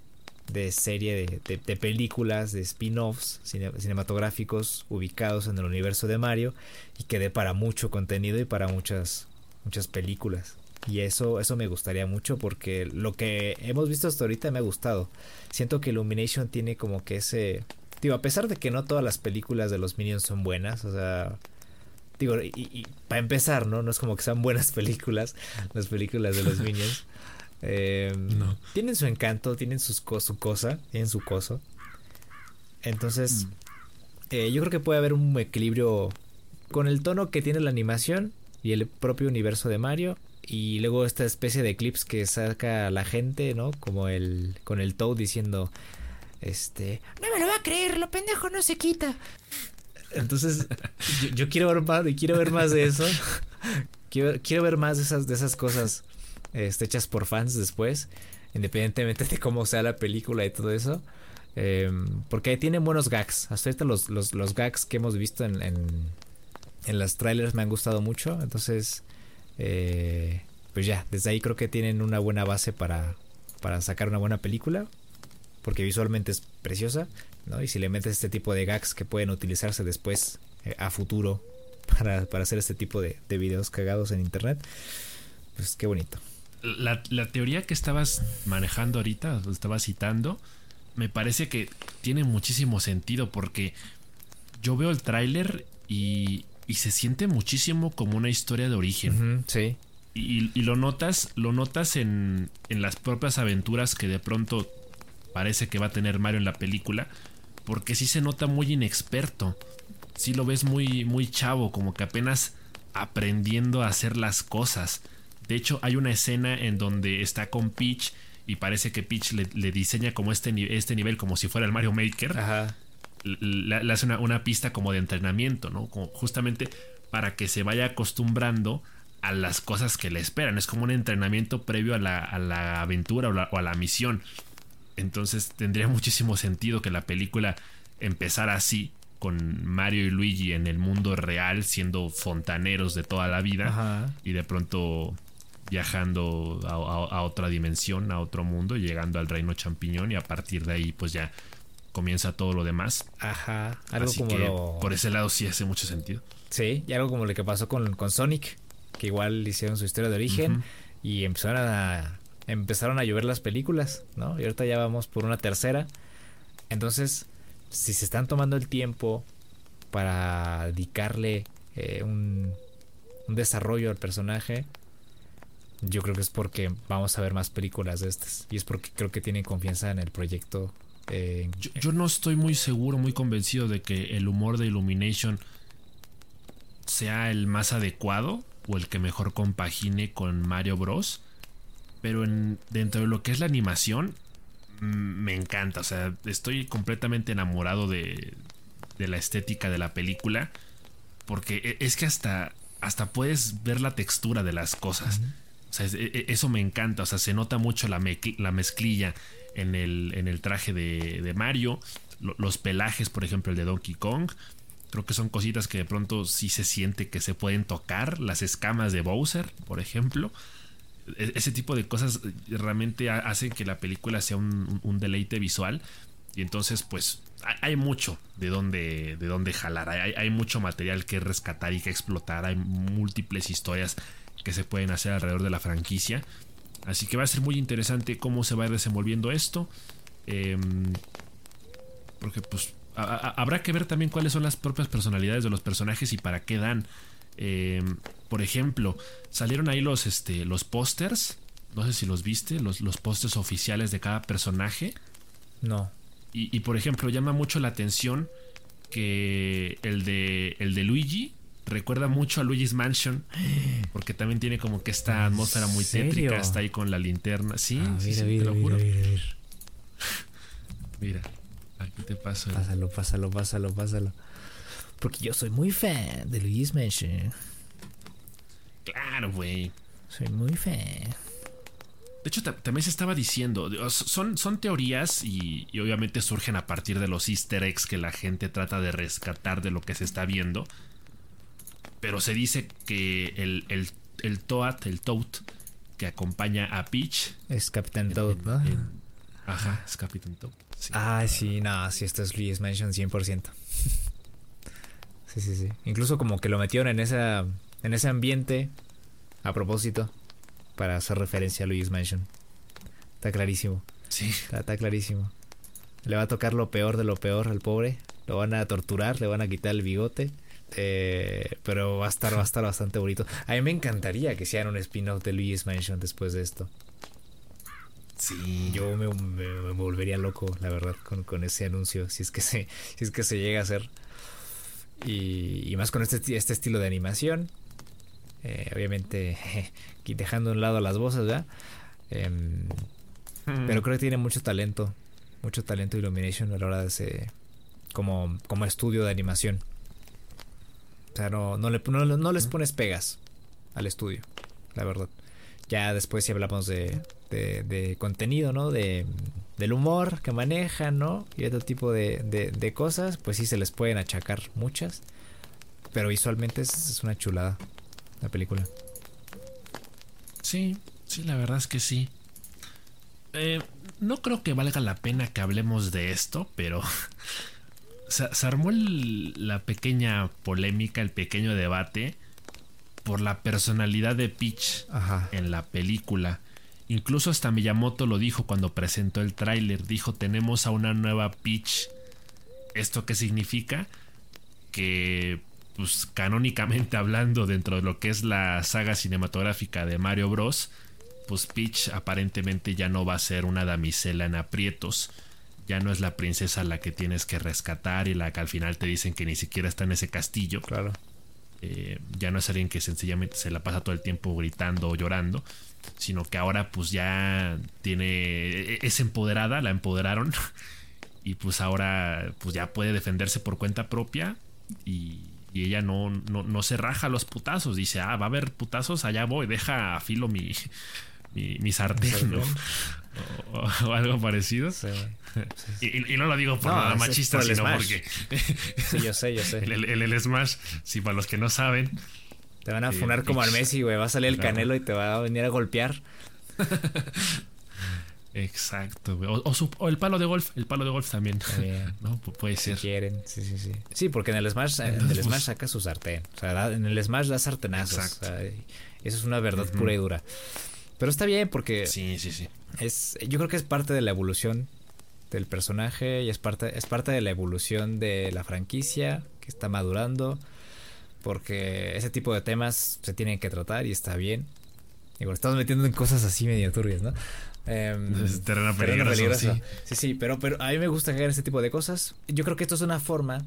de serie de, de, películas, de spin-offs cinematográficos ubicados en el universo de Mario y que dé para mucho contenido y para muchas, muchas películas. Y eso, eso me gustaría mucho porque lo que hemos visto hasta ahorita me ha gustado. Siento que Illumination tiene como que ese... Digo, a pesar de que no todas las películas de los Minions son buenas, o sea... Digo, y, para empezar, ¿no? No es como que sean buenas *laughs* películas, las películas de los Minions. Eh, no. Tienen su encanto, tienen sus su cosa, tienen su coso. Entonces, mm. eh, yo creo que puede haber un equilibrio con el tono que tiene la animación y el propio universo de Mario Y luego esta especie de clips que saca la gente, ¿no? Como el con el Toad diciendo, este, no me lo va a creer, lo pendejo no se quita. Entonces, yo, quiero ver más, quiero ver más de eso. quiero, quiero ver más de esas, de esas cosas este, hechas por fans después, independientemente de cómo sea la película y todo eso. Em, porque tiene buenos gags. Hasta ahorita los, los, los gags que hemos visto en, en, en los trailers me han gustado mucho. Entonces, eh, pues ya, desde ahí creo que tienen una buena base para, para sacar una buena película. Porque visualmente es preciosa. ¿No? Y si le metes este tipo de gags que pueden utilizarse después eh, a futuro *laughs* para, para, hacer este tipo de, de videos cagados en internet, pues qué bonito. La, la, teoría que estabas manejando ahorita, estabas citando, me parece que tiene muchísimo sentido porque yo veo el tráiler y, y, se siente muchísimo como una historia de origen. sí. Y, y, lo notas, lo notas en, en las propias aventuras que de pronto parece que va a tener Mario en la película, porque sí se nota muy inexperto. Sí lo ves muy, muy chavo, como que apenas aprendiendo a hacer las cosas. De hecho, hay una escena en donde está con Peach y parece que Peach le, diseña como este, este nivel como si fuera el Mario Maker. Ajá. Le, hace una, pista como de entrenamiento, ¿no? Como justamente para que se vaya acostumbrando a las cosas que le esperan. Es como un entrenamiento previo a la, aventura o, o, a la misión. Entonces tendría muchísimo sentido que la película empezara así, con Mario y Luigi en el mundo real, siendo fontaneros de toda la vida. Ajá. Y de pronto viajando a, otra dimensión, a otro mundo, llegando al reino champiñón y a partir de ahí pues ya comienza todo lo demás. Ajá, algo como por ese lado sí hace mucho sentido. Sí, y algo como lo que pasó con, con Sonic, que igual hicieron su historia de origen y empezaron a empezaron a llover las películas, ¿no? Y ahorita ya vamos por una tercera. Entonces, si se están tomando el tiempo para dedicarle eh, un, desarrollo al personaje, yo creo que es porque vamos a ver más películas de estas. Y es porque creo que tienen confianza en el proyecto. Eh, yo, no estoy muy seguro, muy convencido de que el humor de Illumination sea el más adecuado o el que mejor compagine con Mario Bros. Pero en, dentro de lo que es la animación, mm, me encanta. O sea, estoy completamente enamorado de, de la estética de la película. Porque e, es que hasta, hasta puedes ver la textura de las cosas. O sea, e, e, eso me encanta. O sea, se nota mucho la, la mezclilla en el, en el traje de, Mario. los pelajes, por ejemplo, el de Donkey Kong. Creo que son cositas que de pronto sí se siente que se pueden tocar. Las escamas de Bowser, por ejemplo. E, ese tipo de cosas realmente hacen que la película sea un, deleite visual. Y entonces, pues, hay mucho de dónde, de dónde jalar. Hay, hay mucho material que rescatar y que explotar. Hay múltiples historias que se pueden hacer alrededor de la franquicia. Así que va a ser muy interesante cómo se va desenvolviendo esto. Em, porque pues habrá que ver también cuáles son las propias personalidades de los personajes y para qué dan. Em, por ejemplo, salieron ahí los, este, los pósters. No sé si los viste, los, los pósters oficiales de cada personaje. No. Y, y, por ejemplo, llama mucho la atención que el de, el de Luigi recuerda mucho a Luigi's Mansion porque también tiene como que esta atmósfera muy tétrica está ahí con la linterna sí, ah, mira, mira, te lo juro mira, mira, aquí te paso pásalo pásalo pásalo pásalo porque yo soy muy fan de Luigi's Mansion claro güey soy muy fan de hecho, también se estaba diciendo, son, son teorías y, y, obviamente surgen a partir de los easter eggs que la gente trata de rescatar de lo que se está viendo. Pero se dice que el, el, el Toad, el Toad, que acompaña a Peach. Es Capitán Toad, ¿no? ajá, es Capitán Toad. Ah, sí, no, sí, esto es Luis Mansion 100%. Sí, sí, sí. Incluso como que lo metieron en, esa, en ese ambiente a propósito para hacer referencia a Luis Mansion. Está clarísimo. Sí. Está, está clarísimo. Le va a tocar lo peor de lo peor al pobre. Lo van a torturar, le van a quitar el bigote eh, pero va a estar, va a estar bastante bonito. A mí me encantaría que sean un spin-off de Luigi's Mansion después de esto. Sí. Yo me, volvería loco, la verdad, con, con, ese anuncio, si es que se, si es que se llega a hacer. Y, y más con este, este estilo de animación. Eh, obviamente, *laughs* dejando a un lado las voces, ¿verdad? Em, pero creo que tiene mucho talento. Mucho talento Illumination a la hora de ese. Como, como estudio de animación. O sea, no, no, le, no, les pones pegas al estudio, la verdad. Ya después si hablamos de, de, contenido, ¿no? De, del humor que manejan, ¿no? Y otro tipo de, de, cosas, pues sí se les pueden achacar muchas. Pero visualmente es, una chulada la película. Sí, sí, la verdad es que sí. Eh, no creo que valga la pena que hablemos de esto, pero *laughs* se, armó la pequeña polémica, el pequeño debate por la personalidad de Peach en la película. Incluso hasta Miyamoto lo dijo cuando presentó el tráiler. Dijo, tenemos a una nueva Peach. ¿Esto qué significa? Que, pues canónicamente *laughs* hablando dentro de lo que es la saga cinematográfica de Mario Bros., pues Peach aparentemente ya no va a ser una damisela en aprietos. Ya no es la princesa la que tienes que rescatar y la que al final te dicen que ni siquiera está en ese castillo. Claro. Eh, ya no es alguien que sencillamente se la pasa todo el tiempo gritando o llorando, sino que ahora pues ya tiene, e-, es empoderada, la empoderaron *laughs* y pues ahora pues ya puede defenderse por cuenta propia y, ella no, no, no, se raja los putazos, dice, ah, va a haber putazos, allá voy, deja a filo mi, *laughs* mi, sartén, *laughs* O, algo parecido. Y, no lo digo por nada machista, sino porque. sí, yo sé, yo sé. El, el, Smash, si para los que no saben. Te van a funar como al Messi, güey. Va a salir el canelo y te va a venir a golpear. *laughs* Exacto, güey. O, el palo de golf, el palo de golf también. *laughs* ¿No? puede ser. Si quieren, sí, sí, sí. Sí, porque en el Smash, en el Smash pues, saca su sartén. O sea, en el Smash da sartenazos. Exacto. eso es una verdad pura y dura. Pero está bien porque. Sí, sí, sí. Es, yo creo que es parte de la evolución del personaje y es parte, es parte de la evolución de la franquicia que está madurando. Porque ese tipo de temas se tienen que tratar y está bien. Estamos metiendo en cosas así medio turbias, ¿no? Eh, es terreno peligroso. Sí. sí, sí, pero, pero a mí me gusta hacer ese tipo de cosas. Yo creo que esto es una forma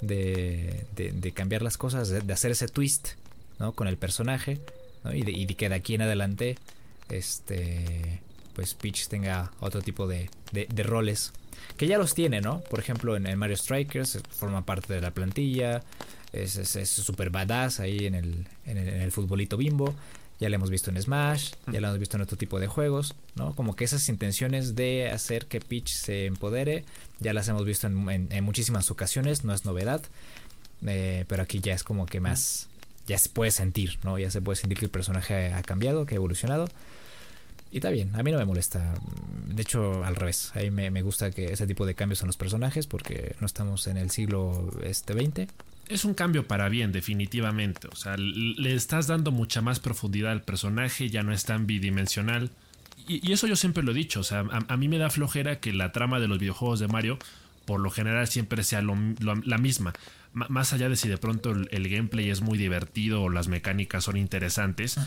de, de, cambiar las cosas, de, hacer ese twist, ¿no? Con el personaje, ¿no? Y, de, y que de aquí en adelante este pues Peach tenga otro tipo de, de, roles que ya los tiene, ¿no? Por ejemplo, en, Mario Strikers forma parte de la plantilla, es súper badass ahí en el, en el, futbolito bimbo. Ya lo hemos visto en Smash, ya lo hemos visto en otro tipo de juegos, ¿no? Como que esas intenciones de hacer que Peach se empodere, ya las hemos visto en, en, muchísimas ocasiones, no es novedad, eh, pero aquí ya es como que más, ya se puede sentir, ¿no? Ya se puede sentir que el personaje ha cambiado, que ha evolucionado. Y está bien, a mí no me molesta. De hecho, al revés. A mí me, gusta que ese tipo de cambios en los personajes porque no estamos en el siglo este 20. Es un cambio para bien, definitivamente. O sea, le estás dando mucha más profundidad al personaje, ya no es tan bidimensional. Y, eso yo siempre lo he dicho. O sea, a, mí me da flojera que la trama de los videojuegos de Mario, por lo general, siempre sea la misma más allá de si de pronto el, gameplay es muy divertido o las mecánicas son interesantes,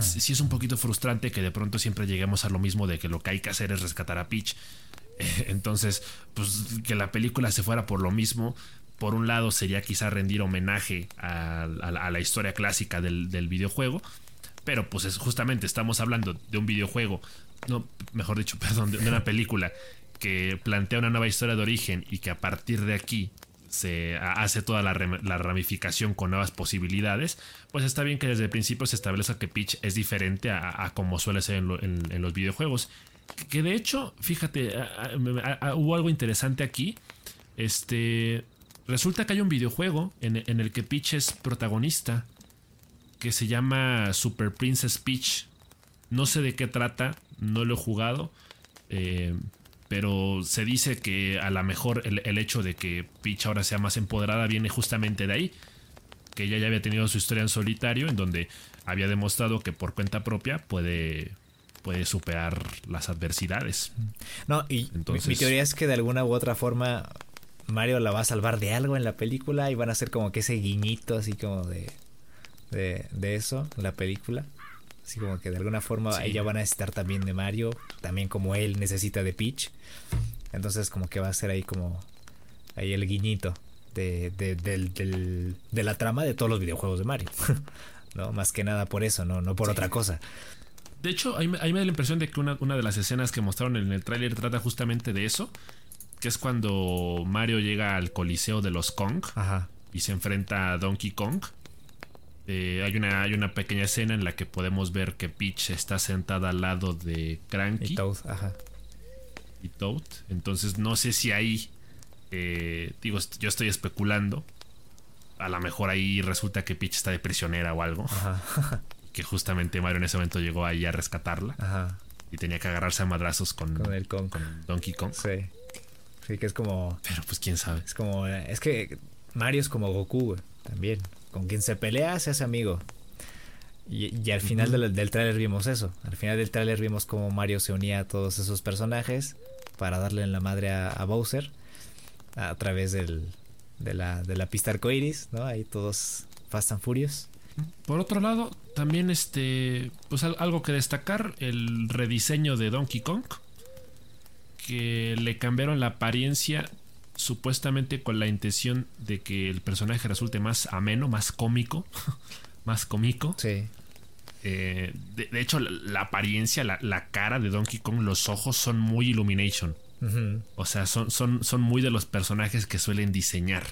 sí, es un poquito frustrante que de pronto siempre lleguemos a lo mismo de que lo que hay que hacer es rescatar a Peach. *laughs* Entonces, pues que la película se fuera por lo mismo, por un lado sería quizá rendir homenaje a, la historia clásica del, videojuego, pero pues es, justamente estamos hablando de un videojuego, no, mejor dicho, *laughs* perdón, de una película que plantea una nueva historia de origen y que a partir de aquí se hace toda la, ramificación con nuevas posibilidades, pues está bien que desde el principio se establezca que Peach es diferente a, como suele ser en, los videojuegos. Que de hecho, fíjate, hubo algo interesante aquí. Este. Resulta que hay un videojuego en, el que Peach es protagonista. Que se llama Super Princess Peach. No sé de qué trata, no lo he jugado. Eh, pero se dice que a lo mejor el, hecho de que Peach ahora sea más empoderada viene justamente de ahí, que ella ya había tenido su historia en solitario, en donde había demostrado que por cuenta propia puede, puede superar las adversidades. No, y mi, teoría es que de alguna u otra forma Mario la va a salvar de algo en la película y van a hacer como que ese guiñito así como de, de, de eso, la película. Así como que de alguna forma ella va a necesitar también de Mario, también como él necesita de Peach. Entonces como que va a ser ahí como ahí el guiñito de, de, la trama de todos los videojuegos de Mario. *laughs* ¿no? Más que nada por eso, no, no por otra cosa. De hecho, ahí me, me da la impresión de que una, una de las escenas que mostraron en el tráiler trata justamente de eso, que es cuando Mario llega al Coliseo de los Kong Ajá. y se enfrenta a Donkey Kong. Eh, hay, una, hay una pequeña escena en la que podemos ver que Peach está sentada al lado de Cranky Y Toad, ajá. y Toad. Entonces no sé si ahí, eh, digo, yo estoy especulando. A lo mejor ahí resulta que Peach está de prisionera o algo. Ajá. *laughs* Que justamente Mario en ese momento llegó ahí a rescatarla. Ajá. Y tenía que agarrarse a madrazos con, Con el Kong. con Donkey Kong. Sí. Sí, que es como. Pero pues quién sabe. Es como. Es que Mario es como Goku, güey, también. Con quien se pelea se hace amigo. Y, y al final del, del tráiler vimos eso. Al final del tráiler vimos cómo Mario se unía a todos esos personajes para darle en la madre a, a Bowser a través del, de, la, de la pista arcoiris, ¿no? Ahí todos Fast and Furious. Por otro lado, también este, pues al- algo que destacar, el rediseño de Donkey Kong, que le cambiaron la apariencia supuestamente con la intención de que el personaje resulte más ameno, más cómico, *laughs* más cómico. Sí. Eh, de, de hecho, la, la apariencia, la, la cara de Donkey Kong, los ojos son muy Illumination. O sea, son, son, son muy de los personajes que suelen diseñar.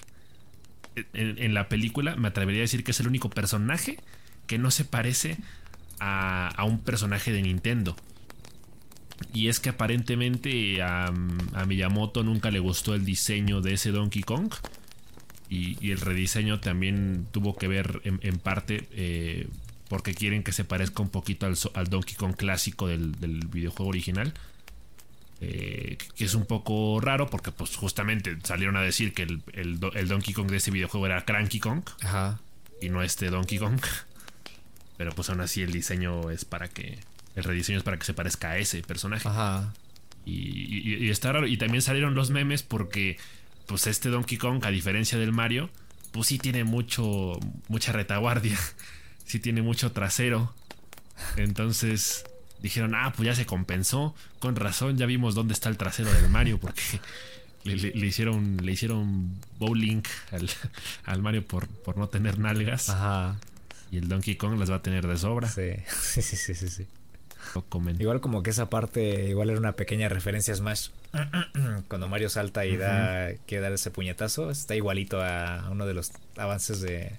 En, en la película me atrevería a decir que es el único personaje que no se parece a, a un personaje de Nintendo. Y es que aparentemente a, a Miyamoto nunca le gustó el diseño de ese Donkey Kong. Y, y el rediseño también tuvo que ver en, en parte eh, porque quieren que se parezca un poquito al, al Donkey Kong clásico del, del videojuego original. Eh, que es un poco raro porque pues justamente salieron a decir que el, el el Donkey Kong de ese videojuego era Cranky Kong Ajá. y no este Donkey Kong. *laughs* Pero pues aún así el diseño es para que... El rediseño es para que se parezca a ese personaje. Ajá. Y, y- y está raro. Y también salieron los memes porque pues este Donkey Kong, a diferencia del Mario, pues sí tiene mucho, mucha retaguardia. *laughs* Sí tiene mucho trasero. Entonces dijeron, ah, pues ya se compensó. Con razón, ya vimos dónde está el trasero del Mario porque *laughs* le, le- le hicieron, le hicieron bowling al, *laughs* al Mario por, por no tener nalgas. Ajá. Y el Donkey Kong las va a tener de sobra. Sí. Sí, sí, sí, sí, comen. Igual como que esa parte, igual era una pequeña referencia a *clears throat* Smash. Cuando Mario salta y da, quiere dar ese puñetazo, está igualito a uno de los avances de,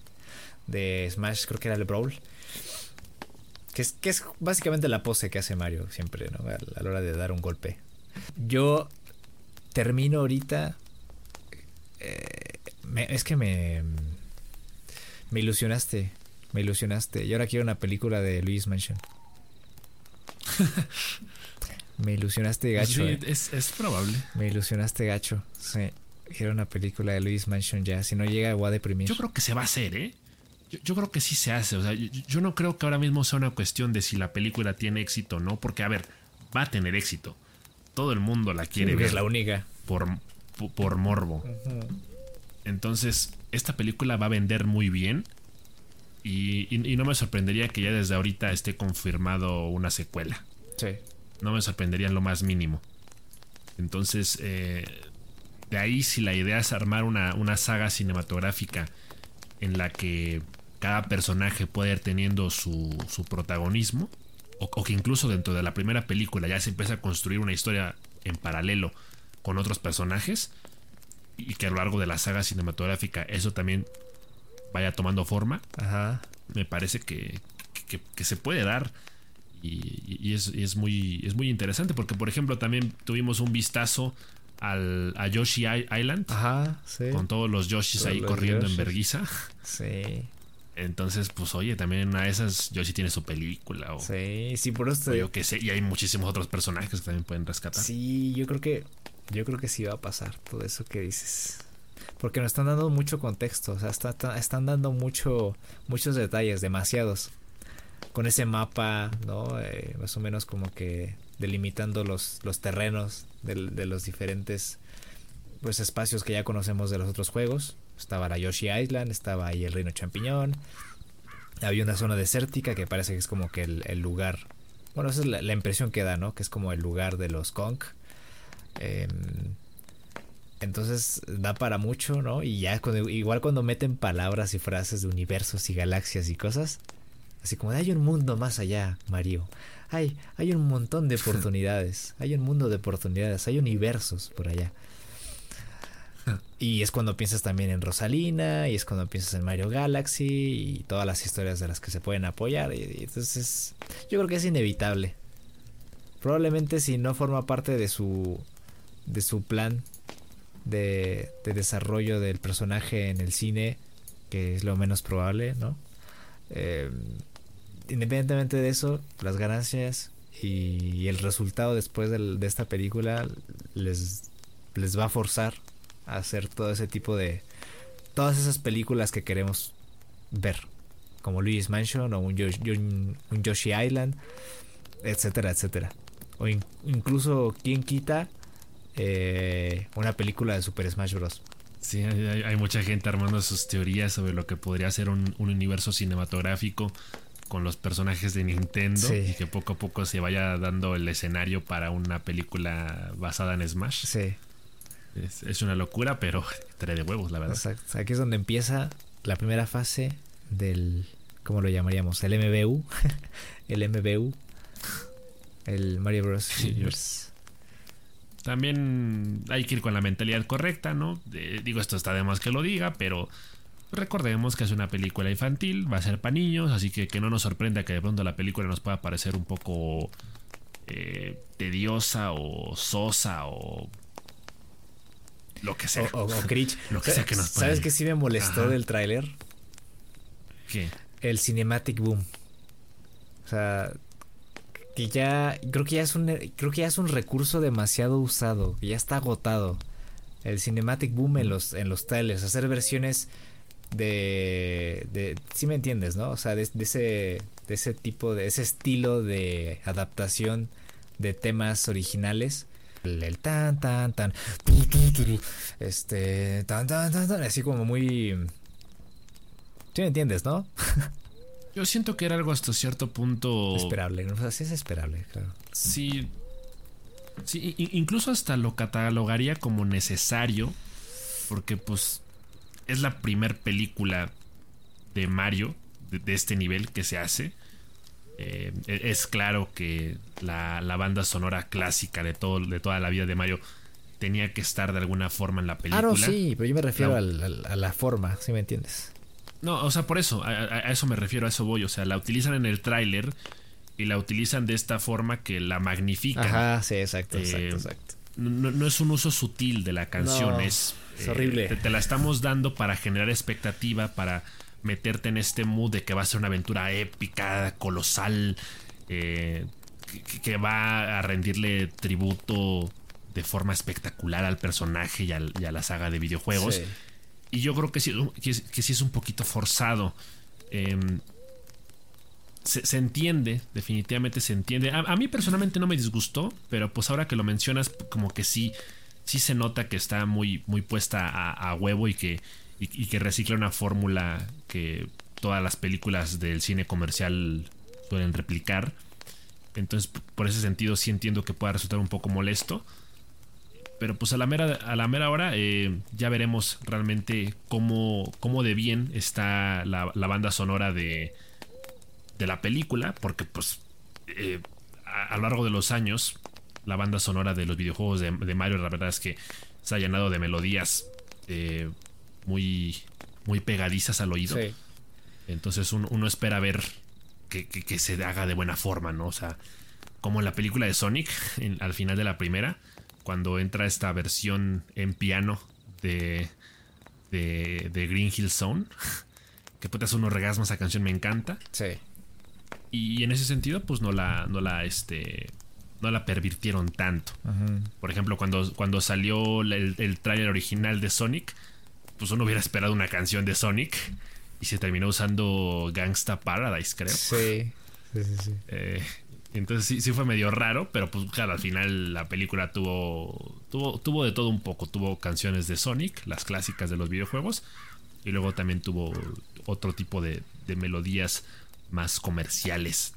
de Smash, creo que era el Brawl. Que es, que es básicamente la pose que hace Mario siempre, ¿no? A, a la hora de dar un golpe. Yo termino ahorita. eh, me- es que me. Me ilusionaste. Me ilusionaste. Y ahora quiero una película de Luis Mansion. *laughs* Me ilusionaste gacho. Sí, eh. es, es probable. Me ilusionaste gacho. Sí. Quiero una película de Luis Mansion ya. Si no llega, voy a deprimir. Yo creo que se va a hacer, ¿eh? Yo, yo creo que sí se hace. O sea, yo, yo no creo que ahora mismo sea una cuestión de si la película tiene éxito o no. Porque, a ver, va a tener éxito. Todo el mundo la quiere ver es la única. por, por, por morbo. Entonces, esta película va a vender muy bien. Y, y- y no me sorprendería que ya desde ahorita esté confirmado una secuela. Sí. No me sorprendería en lo más mínimo. Entonces, eh, de ahí si la idea es armar una, una saga cinematográfica en la que cada personaje puede ir teniendo su, su protagonismo, o, o que incluso dentro de la primera película ya se empieza a construir una historia en paralelo con otros personajes, y que a lo largo de la saga cinematográfica eso también vaya tomando forma, Ajá. me parece que, que- que se puede dar y, y es, y es muy, es muy interesante porque por ejemplo también tuvimos un vistazo al, a Yoshi Island Ajá. Sí. con todos los Yoshis Todos ahí los corriendo Yoshis. en verguiza Sí. entonces pues oye también a esas Yoshi tiene su película o, Sí. Sí, por eso te- yo qué sé y hay muchísimos otros personajes que también pueden rescatar Sí, yo creo que. Yo creo que sí va a pasar todo eso que dices. Porque nos están dando mucho contexto. O sea, está- está- están dando mucho, muchos detalles, demasiados. Con ese mapa, ¿no? Eh, más o menos como que delimitando los, los terrenos de, los diferentes pues espacios que ya conocemos de los otros juegos. Estaba la Yoshi Island, estaba ahí el Reino Champiñón. Había una zona desértica que parece que es como que el, lugar. Bueno, esa es la, impresión que da, ¿no? Que es como el lugar de los Kong. Em, entonces da para mucho, ¿no? Y ya cuando, igual cuando meten palabras y frases de universos y galaxias y cosas, Así como hay un mundo más allá, Mario. Hay, hay un montón de *laughs* oportunidades. hay un mundo de oportunidades. Hay universos por allá. *laughs* Y es cuando piensas también en Rosalina, y es cuando piensas en Mario Galaxy, y todas las historias de las que se pueden apoyar. Y, entonces, yo creo que es inevitable. Probablemente si no forma parte de su, de su plan de, de desarrollo del personaje en el cine, que es lo menos probable, ¿no? Eh, independientemente de eso, las ganancias y, el resultado después de, esta película les, les va a forzar a hacer todo ese tipo de... Todas esas películas que queremos ver, como Luigi's Mansion o un, Yoshi Island, etcétera, etcétera. O incluso, ¿quién quita eh, una película de Super Smash Bros.? Sí, hay, mucha gente armando sus teorías sobre lo que podría ser un, universo cinematográfico con los personajes de Nintendo y que poco a poco se vaya dando el escenario para una película basada en Smash. Sí. Es, una locura, pero *laughs* trae de huevos, la verdad. Exacto. Aquí es donde empieza la primera fase del. ¿Cómo lo llamaríamos? El MBU. *laughs* el MBU. El Mario Bros. También hay que ir con la mentalidad correcta, ¿no? digo, esto está de más que lo diga, pero recordemos que es una película infantil, va a ser para niños, así que que no nos sorprenda que de pronto la película nos pueda parecer un poco eh, tediosa o sosa o lo que sea. O, *laughs* Lo que sea que nos ¿Sabes qué sí me molestó del tráiler? ¿Qué? El cinematic boom. O sea, que ya creo que ya es un creo que ya es un recurso demasiado usado, ya está agotado. El cinematic boom en los en los trailers, hacer versiones de de sí me entiendes, ¿no? O sea, de, ese de ese tipo de ese estilo de adaptación de temas originales el, tan tan tan este tan tan, tan así como muy ¿Sí me entiendes, no? *laughs* Yo siento que era algo hasta cierto punto. Esperable, ¿no? Así es esperable, claro. Sí. Sí, incluso hasta lo catalogaría como necesario. Porque, pues. Es la primer película de Mario de, este nivel que se hace. Eh, e, es claro que la, banda sonora clásica de, todo, de toda la vida de Mario tenía que estar de alguna forma en la película. Claro, sí, pero yo me refiero a la forma, si me entiendes. No, o sea, por eso, a, eso me refiero, a eso voy. O sea, la utilizan en el tráiler y la utilizan de esta forma que la magnifican. Ajá, sí, exacto, exacto, eh, exacto. No, es un uso sutil de la canción, es, es horrible. Eh, te, la estamos dando para generar expectativa, para meterte en este mood de que va a ser una aventura épica, colosal, eh, que, va a rendirle tributo de forma espectacular al personaje y, a la saga de videojuegos. Sí. Y yo creo que sí, que, sí es un poquito forzado. Em, se, entiende, definitivamente se entiende. A, mí personalmente no me disgustó, pero pues ahora que lo mencionas, como que sí, sí se nota que está muy, muy puesta a, huevo y que, y, que recicla una fórmula que todas las películas del cine comercial suelen replicar. Entonces, por ese sentido, sí entiendo que pueda resultar un poco molesto. Pero pues a la mera, a la mera hora eh, ya veremos realmente cómo, cómo de bien está la, banda sonora de, de la película. Porque pues eh, a, lo largo de los años la banda sonora de los videojuegos de, Mario la verdad es que se ha llenado de melodías eh, muy, muy pegadizas al oído. Entonces uno, espera ver que, que, se haga de buena forma, ¿no? O sea, como en la película de Sonic, al final de la primera cuando entra esta versión en piano de, de, Green Hill Zone. *laughs* Que puede unos regasmos, esa canción me encanta. Sí. Y en ese sentido, pues no la, no la, este, no la pervirtieron tanto. Por ejemplo, cuando, cuando salió el, el tráiler original de Sonic, pues uno hubiera esperado una canción de Sonic y se terminó usando Gangsta Paradise, creo. Sí, sí, sí. sí. Eh, entonces sí, sí fue medio raro, pero pues claro, al final la película tuvo, tuvo, tuvo de todo un poco. Tuvo canciones de Sonic, las clásicas de los videojuegos, y luego también tuvo otro tipo de, melodías más comerciales.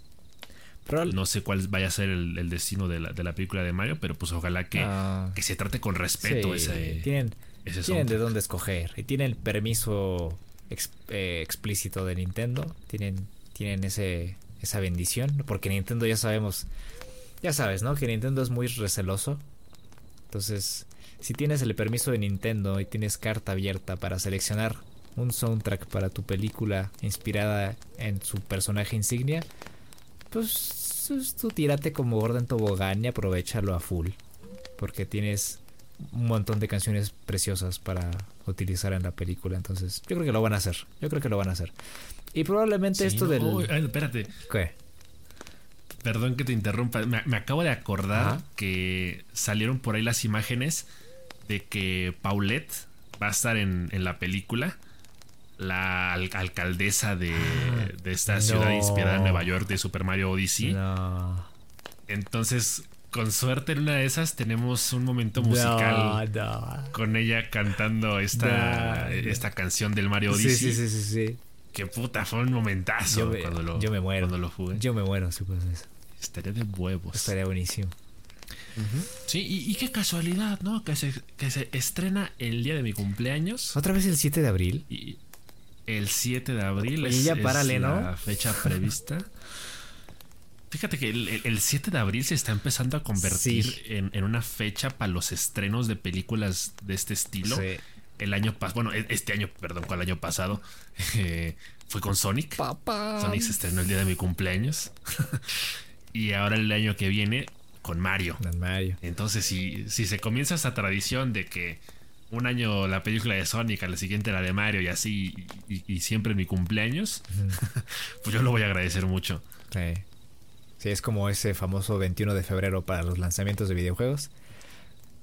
no sé cuál vaya a ser el, destino de la, de la, película de Mario, pero pues ojalá que, ah. que se trate con respeto ese, tienen, tienen de dónde escoger y tienen el permiso eh, explícito de Nintendo, tienen tienen ese, esa bendición, porque Nintendo ya sabemos, ya sabes, ¿no? Que Nintendo es muy receloso. Entonces, si tienes el permiso de Nintendo y tienes carta abierta para seleccionar un soundtrack para tu película inspirada en su personaje insignia, pues, pues tú tírate como Gordon Tobogán y aprovechalo a full. Porque tienes un montón de canciones preciosas para utilizar en la película. Entonces, yo creo que lo van a hacer. Yo creo que lo van a hacer. Y probablemente esto del. espérate. ¿Qué? Perdón que te interrumpa. Me, acabo de acordar que salieron por ahí las imágenes de que Paulette va a estar en, la película. La alcaldesa de, ah, de esta ciudad inspirada en Nueva York de Super Mario Odyssey. Entonces, con suerte en una de esas tenemos un momento musical con ella cantando esta, esta canción del Mario Odyssey. Sí, sí, sí, sí, sí. Que puta, fue un momentazo yo me, cuando lo Yo me muero. Cuando lo jugué. Yo me muero si pasa eso. Estaría de huevos. Estaría buenísimo. Sí, y, qué casualidad, ¿no? Que se, que se estrena el día de mi cumpleaños. ¿Otra vez el 7 de abril? Y el 7 de abril es, ya párale, la fecha prevista. Fíjate que el, 7 de abril se está empezando a convertir en, una fecha para los estrenos de películas de este estilo. El año pasado, bueno, e, este año, perdón, con el año pasado, *laughs* eh, fue con Sonic. Papá. Sonic se estrenó el día de mi cumpleaños. *laughs* y ahora el año que viene con Mario. Mario. Entonces, si, si se comienza esa tradición de que un año la película de Sonic, al siguiente la de Mario y así, y, siempre en mi cumpleaños, *laughs* pues yo lo voy a agradecer mucho. Sí. Sí, es como ese famoso 21 de febrero para los lanzamientos de videojuegos.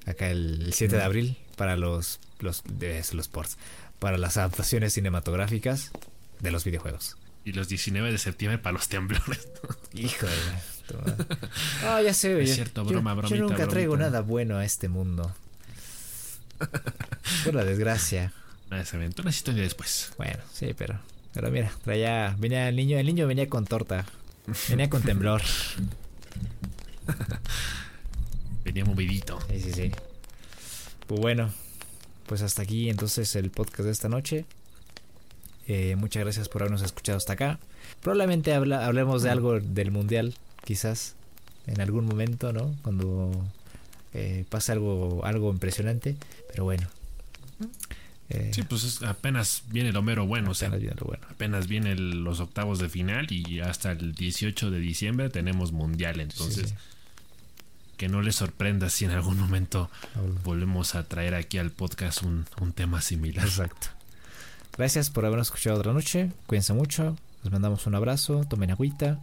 Acá el 7 de abril para los, los, de, los ports. Para las adaptaciones cinematográficas de los videojuegos. Y los 19 de septiembre para los temblores. Híjole. *laughs* Ah, ya sé. Es cierto, broma, yo, yo nunca traigo nada bueno a este mundo. *laughs* Por la desgracia. Una historia después. Bueno, sí, pero. Pero mira, traía. Venía el niño, el niño venía con torta. Venía con temblor. *laughs* Venía movidito. Sí, sí, sí. Pues bueno, pues hasta aquí entonces el podcast de esta noche. Eh, muchas gracias por habernos escuchado hasta acá. Probablemente habla, hablemos de algo del mundial, quizás en algún momento, ¿no? Cuando eh, pase algo, algo impresionante. Pero bueno, eh, sí, pues apenas viene lo mero bueno. Apenas viene lo bueno. Apenas vienen los octavos de final y hasta el 18 de diciembre tenemos mundial. Entonces, que no les sorprenda si en algún momento volvemos a traer aquí al podcast un, tema similar. Exacto. Gracias por habernos escuchado otra noche. Cuídense mucho. Les mandamos un abrazo. Tomen agüita.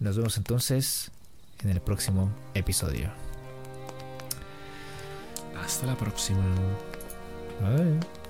Nos vemos entonces en el próximo episodio. Hasta la próxima. Bye.